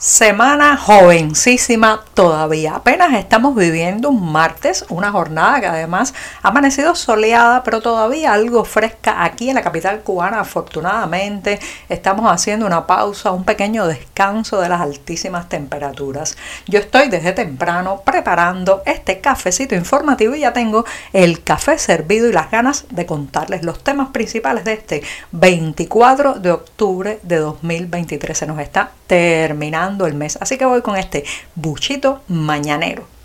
Semana jovencísima todavía. Apenas estamos viviendo un martes, una jornada que además ha amanecido soleada, pero todavía algo fresca aquí en la capital cubana. Afortunadamente estamos haciendo una pausa, un pequeño descanso de las altísimas temperaturas. Yo estoy desde temprano preparando este cafecito informativo y ya tengo el café servido y las ganas de contarles los temas principales de este 24 de octubre de 2023. Se nos está terminando el mes. Así que voy con este buchito mañanero.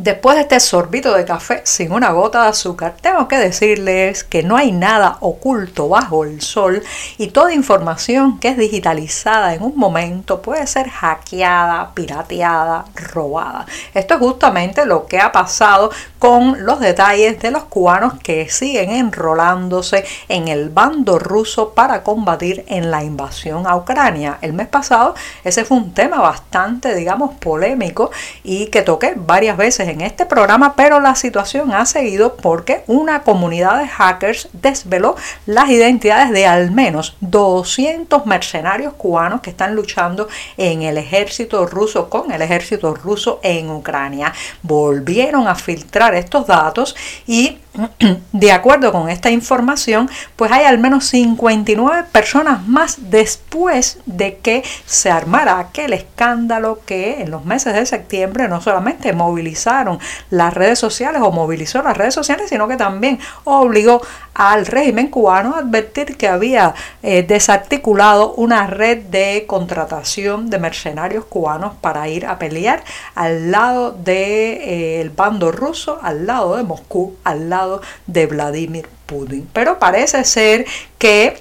Después de este sorbito de café sin una gota de azúcar, tengo que decirles que no hay nada oculto bajo el sol y toda información que es digitalizada en un momento puede ser hackeada, pirateada, robada. Esto es justamente lo que ha pasado con los detalles de los cubanos que siguen enrolándose en el bando ruso para combatir en la invasión a Ucrania. El mes pasado ese fue un tema bastante, digamos, polémico y que toqué varias veces en este programa, pero la situación ha seguido porque una comunidad de hackers desveló las identidades de al menos 200 mercenarios cubanos que están luchando en el ejército ruso, con el ejército ruso en Ucrania. Volvieron a filtrar estos datos y de acuerdo con esta información, pues hay al menos 59 personas más después de que se armara aquel escándalo que en los meses de septiembre no solamente movilizaron las redes sociales o movilizó las redes sociales, sino que también obligó al régimen cubano a advertir que había eh, desarticulado una red de contratación de mercenarios cubanos para ir a pelear al lado del de, eh, bando ruso, al lado de Moscú, al lado de Vladimir Putin. Pero parece ser que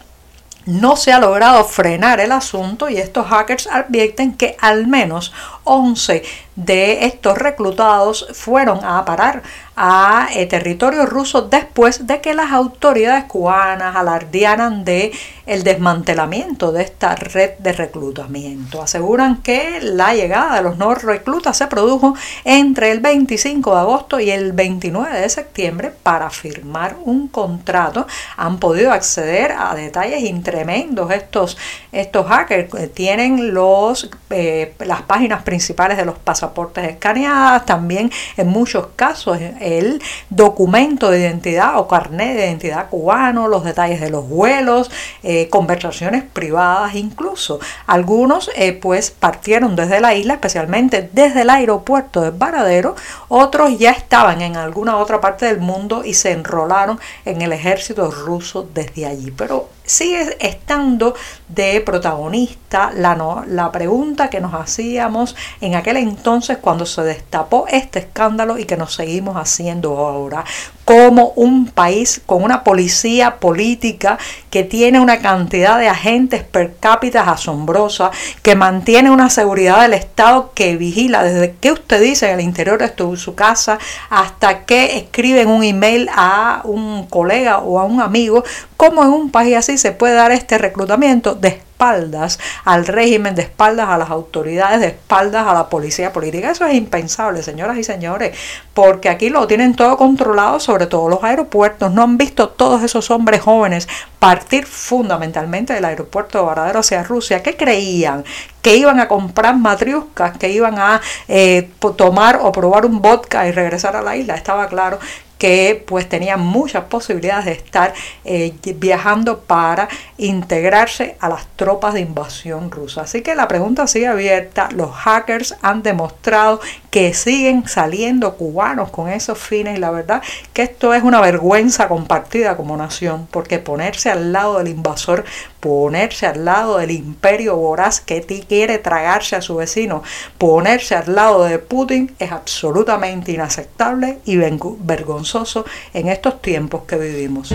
no se ha logrado frenar el asunto y estos hackers advierten que al menos 11 de estos reclutados fueron a parar a eh, territorio ruso después de que las autoridades cubanas alardearan de el desmantelamiento de esta red de reclutamiento. Aseguran que la llegada de los nuevos reclutas se produjo entre el 25 de agosto y el 29 de septiembre para firmar un contrato. Han podido acceder a detalles tremendos estos, estos hackers. Tienen los, eh, las páginas principales de los pasaportes escaneadas, también en muchos casos el documento de identidad o carnet de identidad cubano, los detalles de los vuelos, eh, conversaciones privadas incluso. Algunos eh, pues partieron desde la isla, especialmente desde el aeropuerto de Varadero, otros ya estaban en alguna otra parte del mundo y se enrolaron en el ejército ruso desde allí. Pero sigue estando de protagonista la, no, la pregunta que nos hacíamos en aquel entonces cuando se destapó este escándalo y que nos seguimos haciendo ahora. Como un país con una policía política que tiene una cantidad de agentes per cápita asombrosa, que mantiene una seguridad del Estado que vigila desde que usted dice en el interior de su casa hasta que escriben un email a un colega o a un amigo, como en un país así se puede dar este reclutamiento de espaldas al régimen, de espaldas a las autoridades, de espaldas a la policía política. Eso es impensable, señoras y señores, porque aquí lo tienen todo controlado, sobre todo los aeropuertos. No han visto todos esos hombres jóvenes partir fundamentalmente del aeropuerto de Varadero hacia Rusia. ¿Qué creían? que iban a comprar matriuscas, que iban a eh, tomar o probar un vodka y regresar a la isla. Estaba claro que pues tenían muchas posibilidades de estar eh, viajando para integrarse a las tropas de invasión rusa. Así que la pregunta sigue abierta. Los hackers han demostrado que siguen saliendo cubanos con esos fines y la verdad que esto es una vergüenza compartida como nación porque ponerse al lado del invasor, ponerse al lado del imperio voraz que quiere tragarse a su vecino, ponerse al lado de Putin es absolutamente inaceptable y vergonzoso en estos tiempos que vivimos.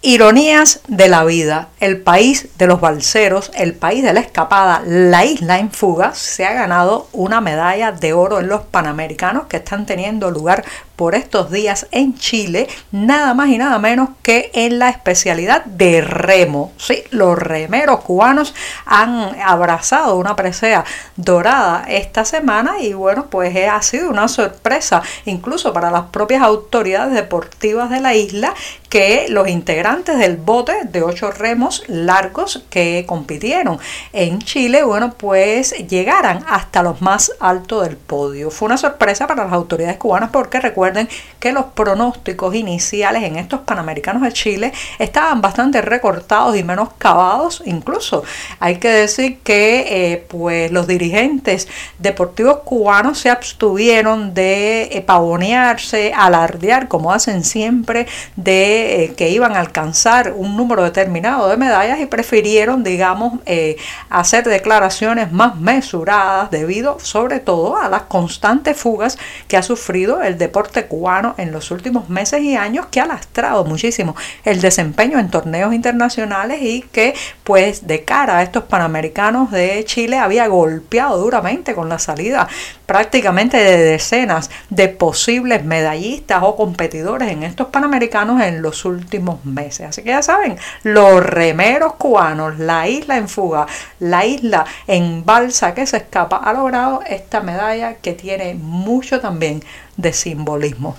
Ironías de la vida, el país de los balseros, el país de la escapada, la isla en fuga, se ha ganado una medalla de oro en los Panamericanos que están teniendo lugar por estos días en Chile, nada más y nada menos que en la especialidad de remo. Sí, los remeros cubanos han abrazado una presea dorada esta semana y bueno, pues ha sido una sorpresa incluso para las propias autoridades deportivas de la isla que los integrantes del bote de ocho remos largos que compitieron en Chile, bueno, pues llegaran hasta los más altos del podio. Fue una sorpresa para las autoridades cubanas porque recuerden que los pronósticos iniciales en estos Panamericanos de Chile estaban bastante recortados y menos cavados. Incluso hay que decir que eh, pues los dirigentes deportivos cubanos se abstuvieron de eh, pavonearse, alardear, como hacen siempre, de eh, iban a alcanzar un número determinado de medallas y prefirieron, digamos, hacer declaraciones más mesuradas debido sobre todo a las constantes fugas que ha sufrido el deporte cubano en los últimos meses y años que ha lastrado muchísimo el desempeño en torneos internacionales y que pues de cara a estos Panamericanos de Chile había golpeado duramente con la salida prácticamente de decenas de posibles medallistas o competidores en estos Panamericanos en los últimos meses. Así que ya saben, los remeros cubanos, la isla en fuga, la isla en balsa que se escapa, ha logrado esta medalla que tiene mucho también de simbolismo.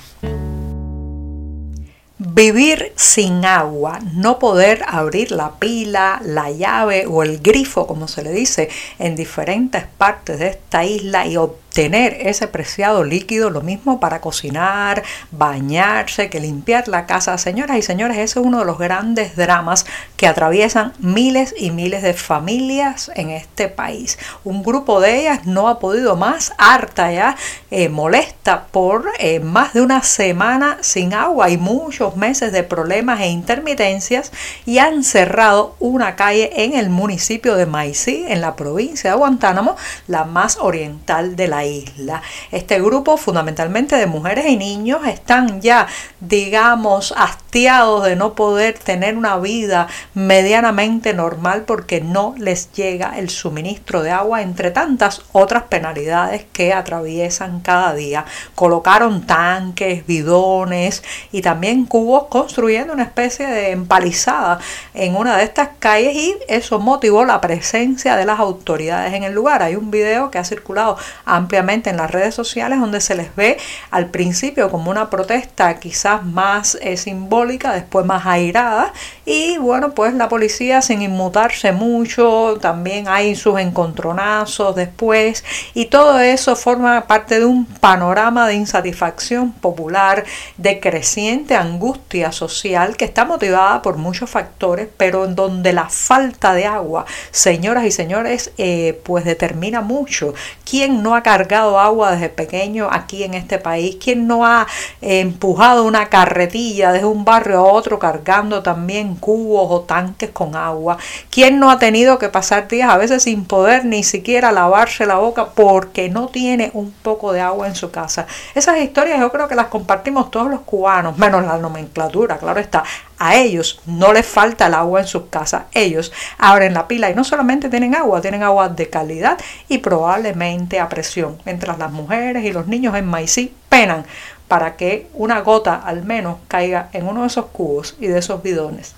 Vivir sin agua, no poder abrir la pila, la llave o el grifo, como se le dice, en diferentes partes de esta isla y tener ese preciado líquido, lo mismo para cocinar, bañarse, que limpiar la casa. Señoras y señores, ese es uno de los grandes dramas que atraviesan miles y miles de familias en este país. Un grupo de ellas no ha podido más, harta ya, eh, molesta por eh, más de una semana sin agua y muchos meses de problemas e intermitencias y han cerrado una calle en el municipio de Maicí, en la provincia de Guantánamo, la más oriental de la isla. Este grupo, fundamentalmente de mujeres y niños, están ya, digamos, hastiados de no poder tener una vida medianamente normal porque no les llega el suministro de agua, entre tantas otras penalidades que atraviesan cada día. Colocaron tanques, bidones y también cubos construyendo una especie de empalizada en una de estas calles y eso motivó la presencia de las autoridades en el lugar. Hay un video que ha circulado ampliamente ampliamente en las redes sociales donde se les ve al principio como una protesta quizás más eh, simbólica, después más airada y bueno pues la policía sin inmutarse mucho, también hay sus encontronazos después y todo eso forma parte de un panorama de insatisfacción popular, de creciente angustia social que está motivada por muchos factores, pero en donde la falta de agua, señoras y señores, eh, pues determina mucho. ¿Quién no ha cargado agua desde pequeño aquí en este país? ¿Quién no ha eh, empujado una carretilla desde un barrio a otro cargando también cubos o tanques con agua? ¿Quién no ha tenido que pasar días a veces sin poder ni siquiera lavarse la boca porque no tiene un poco de agua en su casa? Esas historias yo creo que las compartimos todos los cubanos, menos la nomenclatura, claro está. A ellos no les falta el agua en sus casas. Ellos abren la pila y no solamente tienen agua, tienen agua de calidad y probablemente a presión. Mientras las mujeres y los niños en Maicí penan para que una gota al menos caiga en uno de esos cubos y de esos bidones.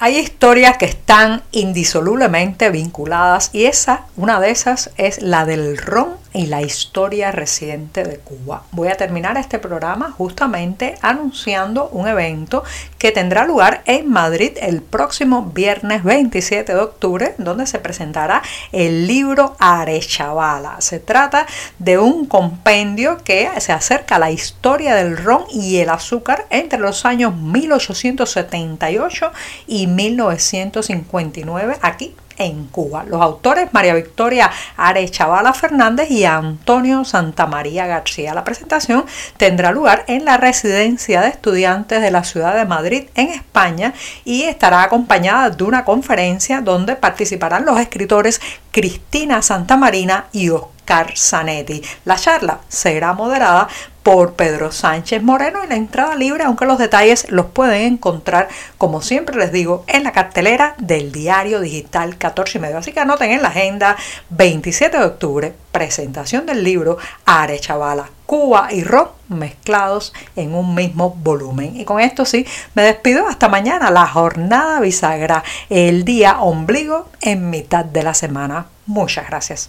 Hay historias que están indisolublemente vinculadas y esa, una de esas, es la del ron y la historia reciente de Cuba. Voy a terminar este programa justamente anunciando un evento que tendrá lugar en Madrid el próximo viernes 27 de octubre, donde se presentará el libro Arechavala. Se trata de un compendio que se acerca a la historia del ron y el azúcar entre los años 1878 y 1959 aquí en Cuba. Los autores María Victoria Arechavala Fernández y Antonio Santamaría García. La presentación tendrá lugar en la residencia de estudiantes de la ciudad de Madrid en España y estará acompañada de una conferencia donde participarán los escritores Cristina Santamarina y Oscar Oscar Zanetti. La charla será moderada por Pedro Sánchez Moreno y la entrada libre, aunque los detalles los pueden encontrar, como siempre les digo, en la cartelera del diario digital 14 y medio. Así que anoten en la agenda 27 de octubre, presentación del libro Arechavala, Cuba y Ron mezclados en un mismo volumen. Y con esto sí, me despido hasta mañana, la jornada bisagra, el día ombligo en mitad de la semana. Muchas gracias.